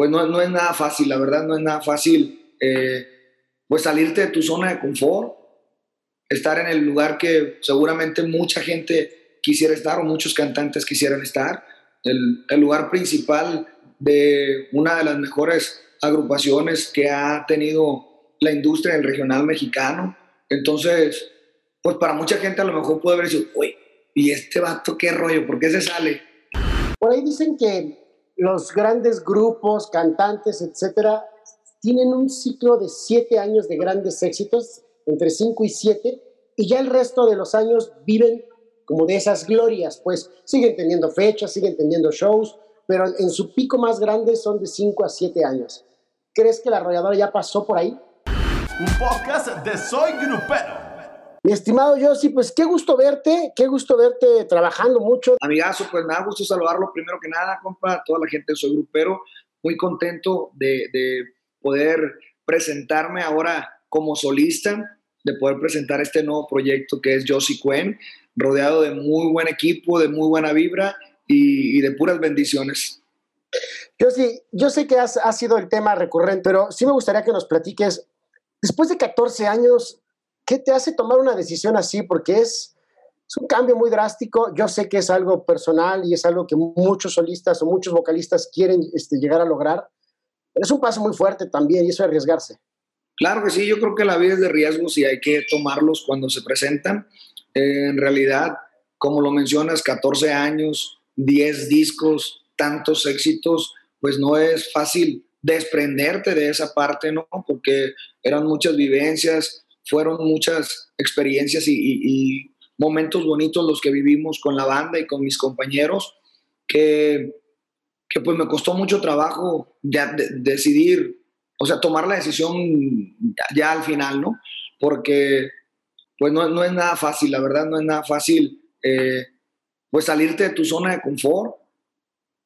pues no, es nada fácil, la verdad no es nada fácil, eh, pues salirte de tu zona de confort, estar en el lugar que seguramente mucha gente quisiera estar o muchos cantantes quisieran estar, el, el lugar principal de una de las mejores agrupaciones que ha tenido la industria del regional mexicano. Entonces, pues para mucha gente a lo mejor puede haber dicho, uy, ¿y este vato qué rollo? ¿Por qué se sale? Por ahí dicen que los grandes grupos, cantantes, etcétera, tienen un ciclo de siete años de grandes éxitos, entre cinco y siete, y ya el resto de los años viven como de esas glorias, pues siguen teniendo fechas, siguen teniendo shows, pero en su pico más grande son de cinco a siete años. ¿Crees que la arrolladora ya pasó por ahí? Un podcast de Soy Grupero. Mi estimado Yossi, pues qué gusto verte, qué gusto verte trabajando mucho. Amigazo, pues nada, gusto saludarlo primero que nada, compa, toda la gente de Soy Grupero, muy contento de, de poder presentarme ahora como solista, de poder presentar este nuevo proyecto que es Josie Cuen, rodeado de muy buen equipo, de muy buena vibra y, y de puras bendiciones. Yo sí, yo sé que has, ha sido el tema recurrente, pero sí me gustaría que nos platiques, después de 14 años, ¿qué te hace tomar una decisión así? Porque es, es un cambio muy drástico. Yo sé que es algo personal y es algo que muchos solistas o muchos vocalistas quieren este, llegar a lograr. Pero es un paso muy fuerte también y eso es arriesgarse. Claro que sí, yo creo que la vida es de riesgos y hay que tomarlos cuando se presentan. Eh, en realidad, como lo mencionas, 14 años, 10 discos, tantos éxitos, pues no es fácil desprenderte de esa parte, ¿no? Porque eran muchas vivencias, fueron muchas experiencias y, momentos bonitos los que vivimos con la banda y con mis compañeros, que, que pues me costó mucho trabajo decidir, o sea, tomar la decisión ya, ya, al final, ¿no? Porque pues no, no, es nada fácil, la verdad no es nada fácil, eh, pues salirte de tu zona de confort,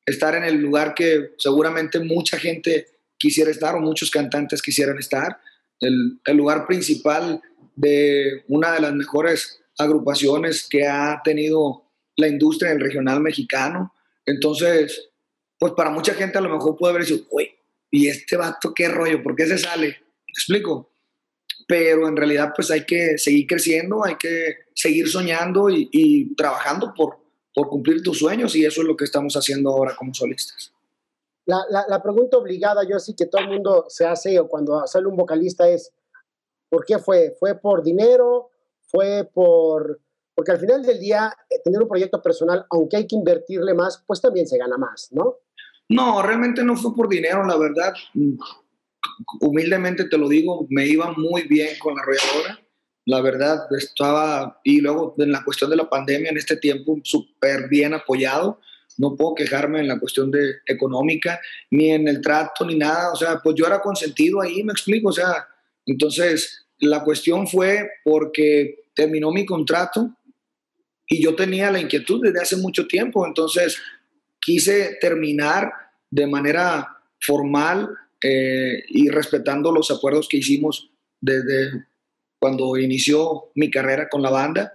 estar en el lugar que seguramente mucha gente quisiera estar o muchos cantantes quisieran estar, el, lugar principal de una de las mejores agrupaciones que ha tenido la industria del regional mexicano. Entonces, pues para mucha gente a lo mejor puede haber dicho, uy, ¿y este vato qué rollo? ¿Por qué se sale? ¿Me explico? Pero en realidad pues hay que seguir creciendo, hay que seguir soñando y, y trabajando por, por cumplir tus sueños y eso es lo que estamos haciendo ahora como solistas. La, la, pregunta obligada, yo sí que todo el mundo se hace o cuando sale un vocalista es, ¿por qué fue? ¿Fue por dinero? ¿Fue por...? Porque al final del día, eh, tener un proyecto personal, aunque hay que invertirle más, pues también se gana más, ¿no? No, realmente no fue por dinero, la verdad. Humildemente te lo digo, me iba muy bien con la arrolladora. La verdad, estaba, y luego en la cuestión de la pandemia, en este tiempo, súper bien apoyado no puedo quejarme en la cuestión de económica, ni en el trato, ni nada, o sea, pues yo era consentido ahí, me explico, o sea, entonces la cuestión fue porque terminó mi contrato y yo tenía la inquietud desde hace mucho tiempo, entonces quise terminar de manera formal eh, y respetando los acuerdos que hicimos desde cuando inició mi carrera con la banda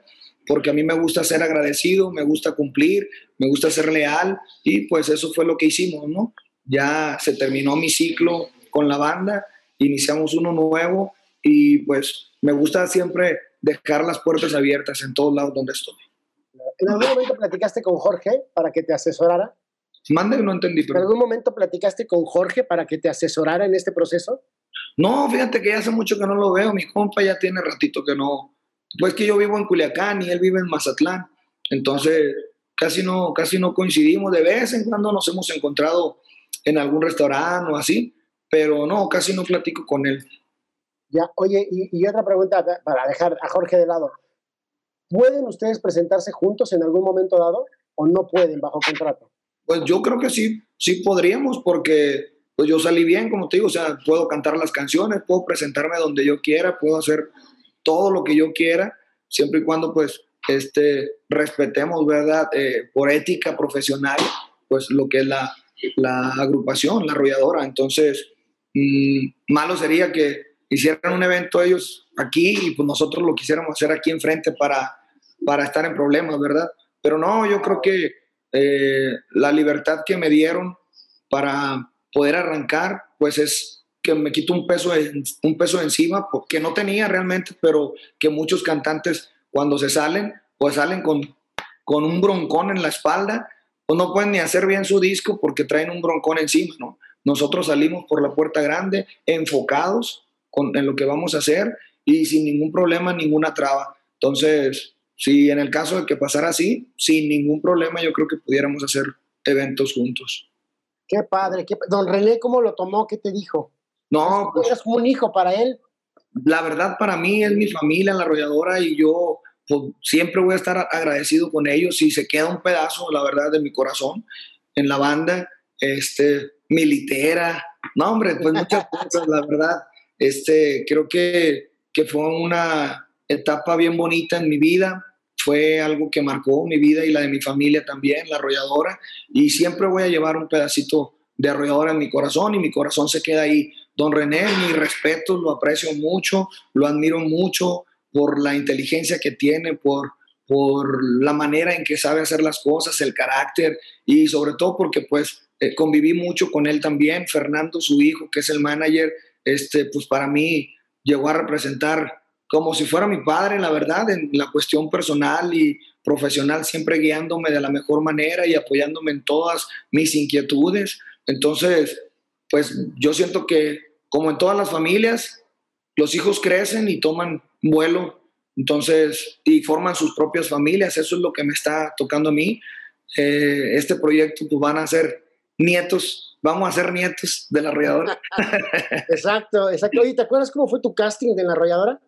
porque a mí me gusta ser agradecido, me gusta cumplir, me gusta ser leal y pues eso fue lo que hicimos, ¿no? Ya se terminó mi ciclo con la banda, iniciamos uno nuevo y pues me gusta siempre dejar las puertas abiertas en todos lados donde estoy. ¿En algún momento platicaste con Jorge para que te asesorara? Mande, no entendí. Pero... ¿En algún momento platicaste con Jorge para que te asesorara en este proceso? No, fíjate que ya hace mucho que no lo veo. Mi compa ya tiene ratito que no, pues que yo vivo en Culiacán y él vive en Mazatlán. Entonces, casi no, casi no coincidimos. De vez en cuando nos hemos encontrado en algún restaurante o así, pero no, casi no platico con él. Ya, oye, y, y, otra pregunta para dejar a Jorge de lado. ¿Pueden ustedes presentarse juntos en algún momento dado o no pueden bajo contrato? Pues yo creo que sí, sí podríamos porque pues yo salí bien, como te digo, o sea, puedo cantar las canciones, puedo presentarme donde yo quiera, puedo hacer todo lo que yo quiera, siempre y cuando pues este, respetemos, ¿verdad? Eh, por ética profesional, pues lo que es la, la agrupación, la arrolladora. Entonces, mmm, malo sería que hicieran un evento ellos aquí y pues nosotros lo quisiéramos hacer aquí enfrente para, para estar en problemas, ¿verdad? Pero no, yo creo que eh, la libertad que me dieron para poder arrancar, pues es que me quito un peso, un peso encima, que no tenía realmente, pero que muchos cantantes cuando se salen, pues salen con, con un broncón en la espalda, o no pueden ni hacer bien su disco porque traen un broncón encima, ¿no? Nosotros salimos por la puerta grande, enfocados con, en lo que vamos a hacer y sin ningún problema, ninguna traba. Entonces, si en el caso de que pasara así, sin ningún problema, yo creo que pudiéramos hacer eventos juntos. Qué padre. Qué... Don René, ¿cómo lo tomó? ¿Qué te dijo? No, pues, ¿Eres como un hijo para él? La verdad, para mí es mi familia, la arrolladora, y yo pues, siempre voy a estar agradecido con ellos. Y se queda un pedazo, la verdad, de mi corazón en la banda, este, militera, no, hombre, pues muchas cosas, la verdad. Este, creo que, que fue una etapa bien bonita en mi vida fue algo que marcó mi vida y la de mi familia también, la arrolladora, y siempre voy a llevar un pedacito de arrolladora en mi corazón y mi corazón se queda ahí. Don René, mi respeto, lo aprecio mucho, lo admiro mucho por la inteligencia que tiene, por, por la manera en que sabe hacer las cosas, el carácter y sobre todo porque pues eh, conviví mucho con él también. Fernando, su hijo, que es el manager, este, pues para mí llegó a representar como si fuera mi padre, la verdad, en la cuestión personal y profesional, siempre guiándome de la mejor manera y apoyándome en todas mis inquietudes. Entonces, pues yo siento que, como en todas las familias, los hijos crecen y toman vuelo, entonces, y forman sus propias familias. Eso es lo que me está tocando a mí. Eh, este proyecto, pues van a ser nietos, vamos a ser nietos de la arrolladora. exacto, exacto. Oye, ¿te acuerdas cómo fue tu casting de la arrolladora?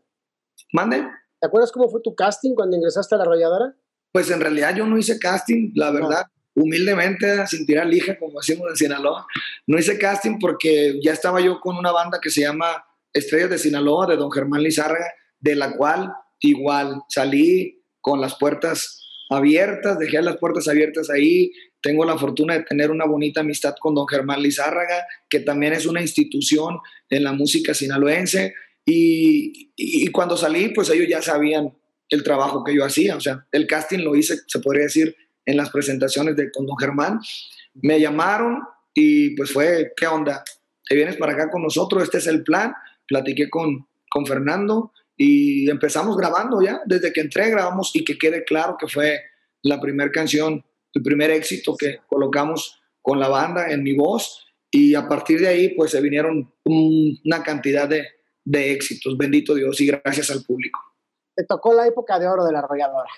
¿Mande? ¿Te acuerdas cómo fue tu casting cuando ingresaste a la arrolladora? Pues en realidad yo no hice casting, la verdad, humildemente, sin tirar lija, como decimos en Sinaloa. No hice casting porque ya estaba yo con una banda que se llama Estrellas de Sinaloa, de don Germán Lizárraga, de la cual igual salí con las puertas abiertas, dejé las puertas abiertas ahí. Tengo la fortuna de tener una bonita amistad con don Germán Lizárraga, que también es una institución en la música sinaloense. Y, cuando salí, pues ellos ya sabían el trabajo que yo hacía. O sea, el casting lo hice, se podría decir, en las presentaciones de con don Germán. Me llamaron y pues fue, ¿qué onda? ¿Te vienes para acá con nosotros? Este es el plan. Platiqué con, con Fernando y empezamos grabando ya. Desde que entré grabamos y que quede claro que fue la primera canción, el primer éxito que colocamos con la banda en mi voz. Y a partir de ahí, pues se vinieron una cantidad de, de éxitos, bendito Dios, y gracias al público. Te tocó la época de oro de la arrolladora.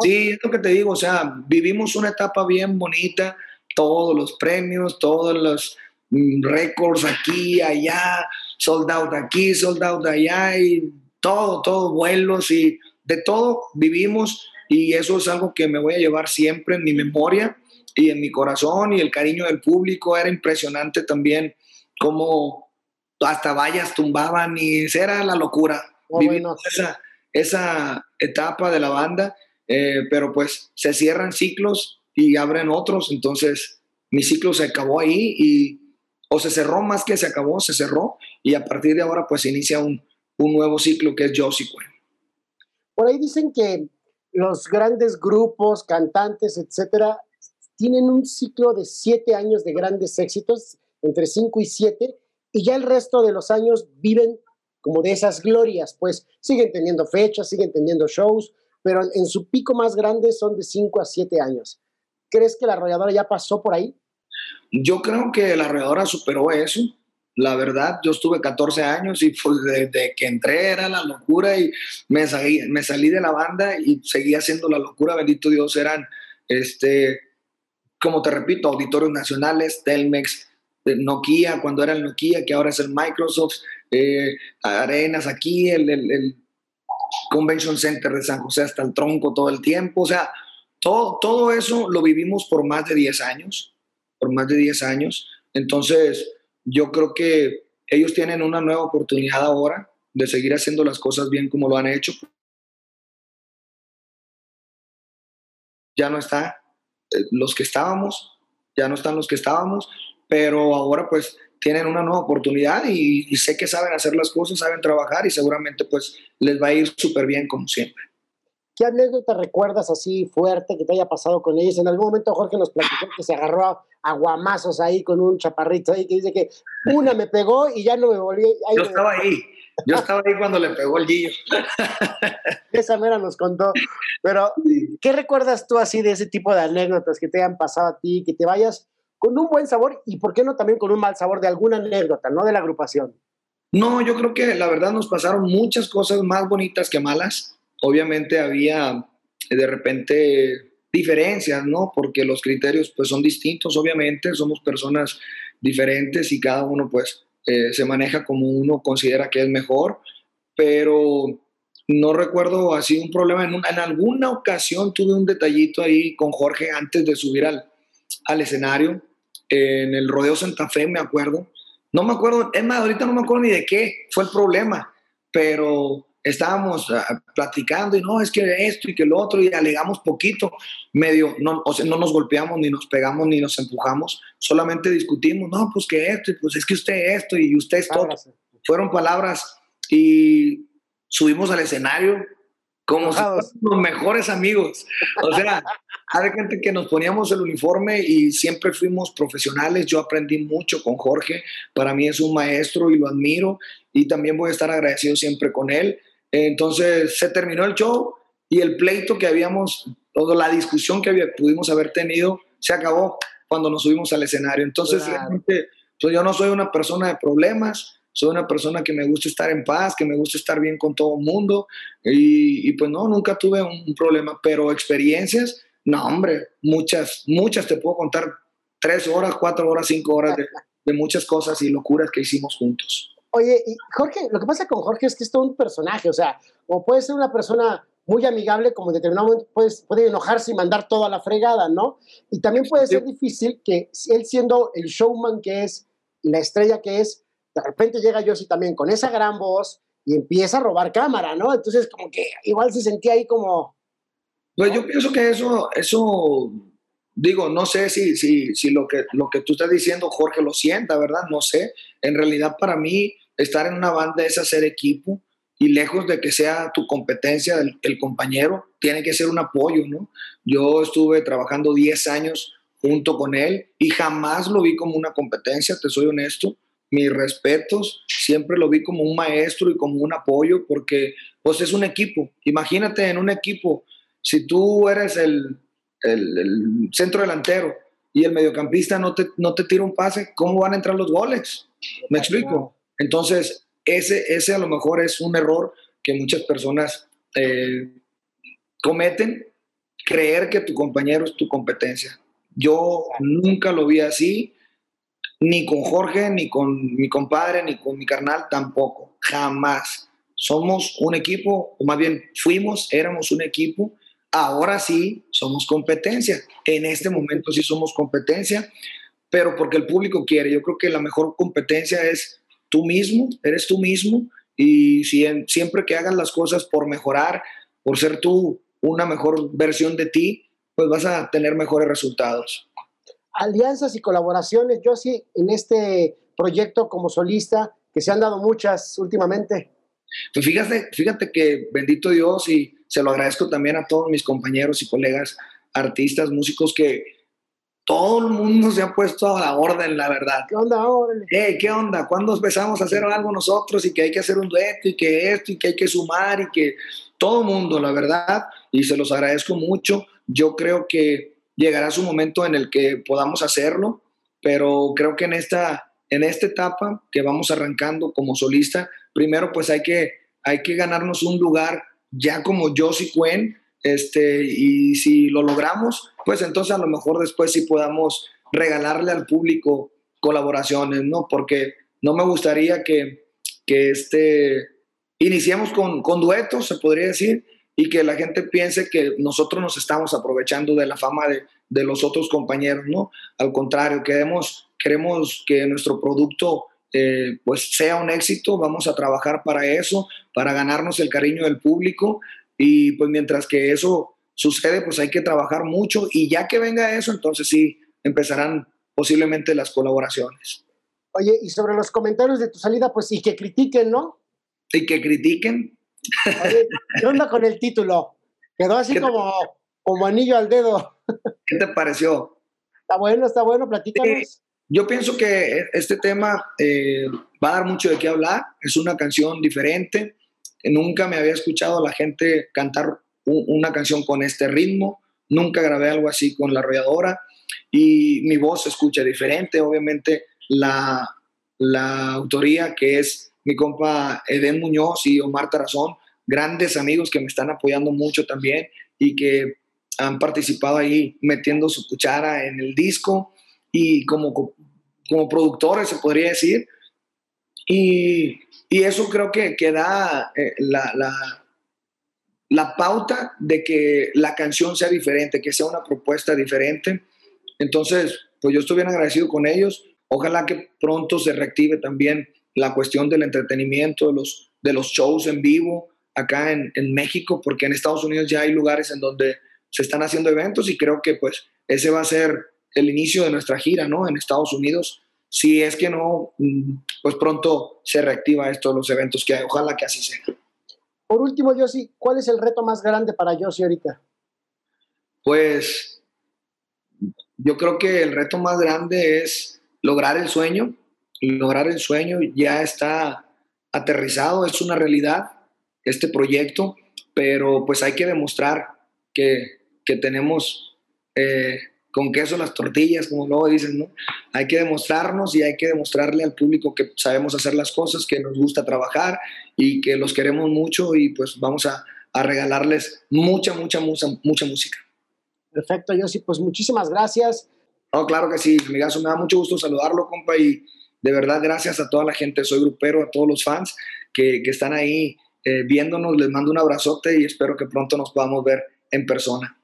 Sí, es lo que te digo, o sea, vivimos una etapa bien bonita, todos los premios, todos los mm, récords aquí, allá, sold out aquí, sold out allá, y todo, todo, vuelos y de todo vivimos y eso es algo que me voy a llevar siempre en mi memoria y en mi corazón y el cariño del público era impresionante también como hasta vallas tumbaban y era la locura. Oh, Vivimos esa, esa etapa de la banda, eh, pero pues se cierran ciclos y abren otros, entonces mi ciclo se acabó ahí y o se cerró más que se acabó, se cerró. Y a partir de ahora pues inicia un, un nuevo ciclo que es Josie Por ahí dicen que los grandes grupos, cantantes, etcétera, tienen un ciclo de siete años de grandes éxitos, entre cinco y siete, y ya el resto de los años viven como de esas glorias, pues siguen teniendo fechas, siguen teniendo shows, pero en su pico más grande son de 5 a 7 años. ¿Crees que la arrolladora ya pasó por ahí? Yo creo que la arrolladora superó eso. La verdad, yo estuve 14 años y pues desde que entré era la locura y me salí, me salí de la banda y seguía haciendo la locura. Bendito Dios, eran, este, como te repito, auditorios nacionales, Telmex, Nokia, cuando era el Nokia, que ahora es el Microsoft, eh, Arenas aquí, el, el, Convention Center de San José hasta el tronco todo el tiempo. O sea, todo, todo eso lo vivimos por más de 10 años, por más de 10 años. Entonces, yo creo que ellos tienen una nueva oportunidad ahora de seguir haciendo las cosas bien como lo han hecho. Ya no está eh, los que estábamos, ya no están los que estábamos, pero ahora pues tienen una nueva oportunidad y, sé que saben hacer las cosas, saben trabajar y seguramente pues les va a ir súper bien como siempre. ¿Qué anécdota recuerdas así fuerte que te haya pasado con ellos? En algún momento Jorge nos platicó que se agarró a, guamazos ahí con un chaparrito ahí que dice que una me pegó y ya no me volví. Yo estaba ahí. Yo estaba ahí cuando le pegó el Gillo. Esa mera nos contó. Pero, ¿qué recuerdas tú así de ese tipo de anécdotas que te hayan pasado a ti, que te vayas con un buen sabor y, ¿por qué no también con un mal sabor de alguna anécdota, no de la agrupación? No, yo creo que la verdad nos pasaron muchas cosas más bonitas que malas obviamente había eh, de repente diferencias, ¿no? Porque los criterios pues son distintos, obviamente, somos personas diferentes y cada uno pues eh, se maneja como uno considera que es mejor, pero no recuerdo así un problema. En, en alguna ocasión tuve un detallito ahí con Jorge antes de subir al, al escenario, en el Rodeo Santa Fe, me acuerdo. No me acuerdo, es más, ahorita no me acuerdo ni de qué fue el problema, pero estábamos ah, platicando y no, es que esto y que lo otro y alegamos poquito, medio, no, o sea, no nos golpeamos, ni nos pegamos, ni nos empujamos, solamente discutimos, no, pues que esto, y pues es que usted esto y usted esto. Fueron palabras y subimos al escenario como si los mejores amigos. O sea, hay gente que nos poníamos el uniforme y siempre fuimos profesionales. Yo aprendí mucho con Jorge. Para mí es un maestro y lo admiro. Y también voy a estar agradecido siempre con él. Entonces se terminó el show y el pleito que habíamos, o la discusión que pudimos haber tenido, se acabó cuando nos subimos al escenario. Entonces, realmente, pues yo no soy una persona de problemas, soy una persona que me gusta estar en paz, que me gusta estar bien con todo el mundo y, pues no, nunca tuve un, problema, pero experiencias, no hombre, muchas, muchas te puedo contar, tres horas, cuatro horas, cinco horas de muchas cosas y locuras que hicimos juntos. Oye, y Jorge, lo que pasa con Jorge es que es todo un personaje, o sea, o puede ser una persona muy amigable, como en determinado momento puede enojarse y mandar todo a la fregada, ¿no? Y también puede ser difícil que él siendo el showman que es, la estrella que es, de repente llega yo sí también con esa gran voz y empieza a robar cámara, ¿no? Entonces como que igual se sentía ahí como... Pues yo pienso que eso, eso digo, no sé si, si, si lo, que, lo que tú estás diciendo, Jorge, lo sienta, ¿verdad? No sé. En realidad para mí estar en una banda es hacer equipo y lejos de que sea tu competencia el, compañero, tiene que ser un apoyo, ¿no? Yo estuve trabajando 10 años junto con él y jamás lo vi como una competencia, te soy honesto. Mis respetos, siempre lo vi como un maestro y como un apoyo porque pues es un equipo. Imagínate en un equipo, si tú eres el, el, centro delantero y el mediocampista no te, no te tira un pase, ¿cómo van a entrar los goles? ¿Me explico? Entonces, ese, ese a lo mejor es un error que muchas personas eh, cometen, creer que tu compañero es tu competencia. Yo nunca lo vi así, ni con Jorge, ni con mi compadre, ni con mi carnal tampoco, jamás. Somos un equipo, o más bien fuimos, éramos un equipo, ahora sí somos competencia. En este momento sí somos competencia, pero porque el público quiere. Yo creo que la mejor competencia es tú mismo, eres tú mismo y si siempre que hagas las cosas por mejorar, por ser tú una mejor versión de ti, pues vas a tener mejores resultados. Alianzas y colaboraciones, yo sí, en este proyecto como solista, que se han dado muchas últimamente. Pues fíjate, fíjate que bendito Dios y se lo agradezco también a todos mis compañeros y colegas artistas, músicos que todo el mundo se ha puesto a la orden, la verdad. ¿Qué onda ahora? ¿Qué onda? ¿Cuándo empezamos a hacer algo nosotros y que hay que hacer un dueto y que esto y que hay que sumar y que todo el mundo, la verdad, y se los agradezco mucho. Yo creo que llegará su momento en el que podamos hacerlo, pero creo que en esta, en esta etapa que vamos arrancando como solista, primero pues hay que, hay que ganarnos un lugar ya como Josie Cuen, este, y si lo logramos, pues entonces a lo mejor después sí podamos regalarle al público colaboraciones, ¿no? Porque no me gustaría que, que este, iniciemos con, con duetos, se podría decir, y que la gente piense que nosotros nos estamos aprovechando de la fama de, de los otros compañeros, ¿no? Al contrario, queremos, queremos que nuestro producto eh, pues sea un éxito, vamos a trabajar para eso, para ganarnos el cariño del público y pues mientras que eso sucede, pues hay que trabajar mucho y ya que venga eso, entonces sí, empezarán posiblemente las colaboraciones. Oye, y sobre los comentarios de tu salida, pues y que critiquen, ¿no? Y que critiquen. Oye, ¿qué onda con el título? Quedó así como, como anillo al dedo. ¿Qué te pareció? Está bueno, está bueno, platícanos. yo pienso que este tema eh, va a dar mucho de qué hablar. Es una canción diferente. Nunca me había escuchado a la gente cantar una canción con este ritmo. Nunca grabé algo así con la arrolladora y mi voz se escucha diferente. Obviamente la, la autoría que es mi compa Eden Muñoz y Omar Tarazón, grandes amigos que me están apoyando mucho también y que han participado ahí metiendo su cuchara en el disco y como, como productores se podría decir. Y, y eso creo que, que da eh, la, la, la pauta de que la canción sea diferente, que sea una propuesta diferente. Entonces, pues yo estoy bien agradecido con ellos. Ojalá que pronto se reactive también la cuestión del entretenimiento, de los, de los shows en vivo acá en, en, México, porque en Estados Unidos ya hay lugares en donde se están haciendo eventos y creo que pues ese va a ser el inicio de nuestra gira, ¿no? En Estados Unidos, si es que no, mm, pues pronto se reactiva esto, los eventos que hay, ojalá que así sea. Por último, Yossi, ¿cuál es el reto más grande para Yossi ahorita? Pues yo creo que el reto más grande es lograr el sueño, lograr el sueño ya está aterrizado, es una realidad este proyecto, pero pues hay que demostrar que, que tenemos eh, con queso las tortillas, como luego dicen, ¿no? Hay que demostrarnos y hay que demostrarle al público que sabemos hacer las cosas, que nos gusta trabajar y que los queremos mucho y pues vamos a, a regalarles mucha, mucha, mucha, mucha música. Perfecto, Yossi, pues muchísimas gracias. No, claro que sí, amigazo, me da mucho gusto saludarlo, compa, y de verdad gracias a toda la gente, soy grupero, a todos los fans que, que están ahí eh, viéndonos, les mando un abrazote y espero que pronto nos podamos ver en persona.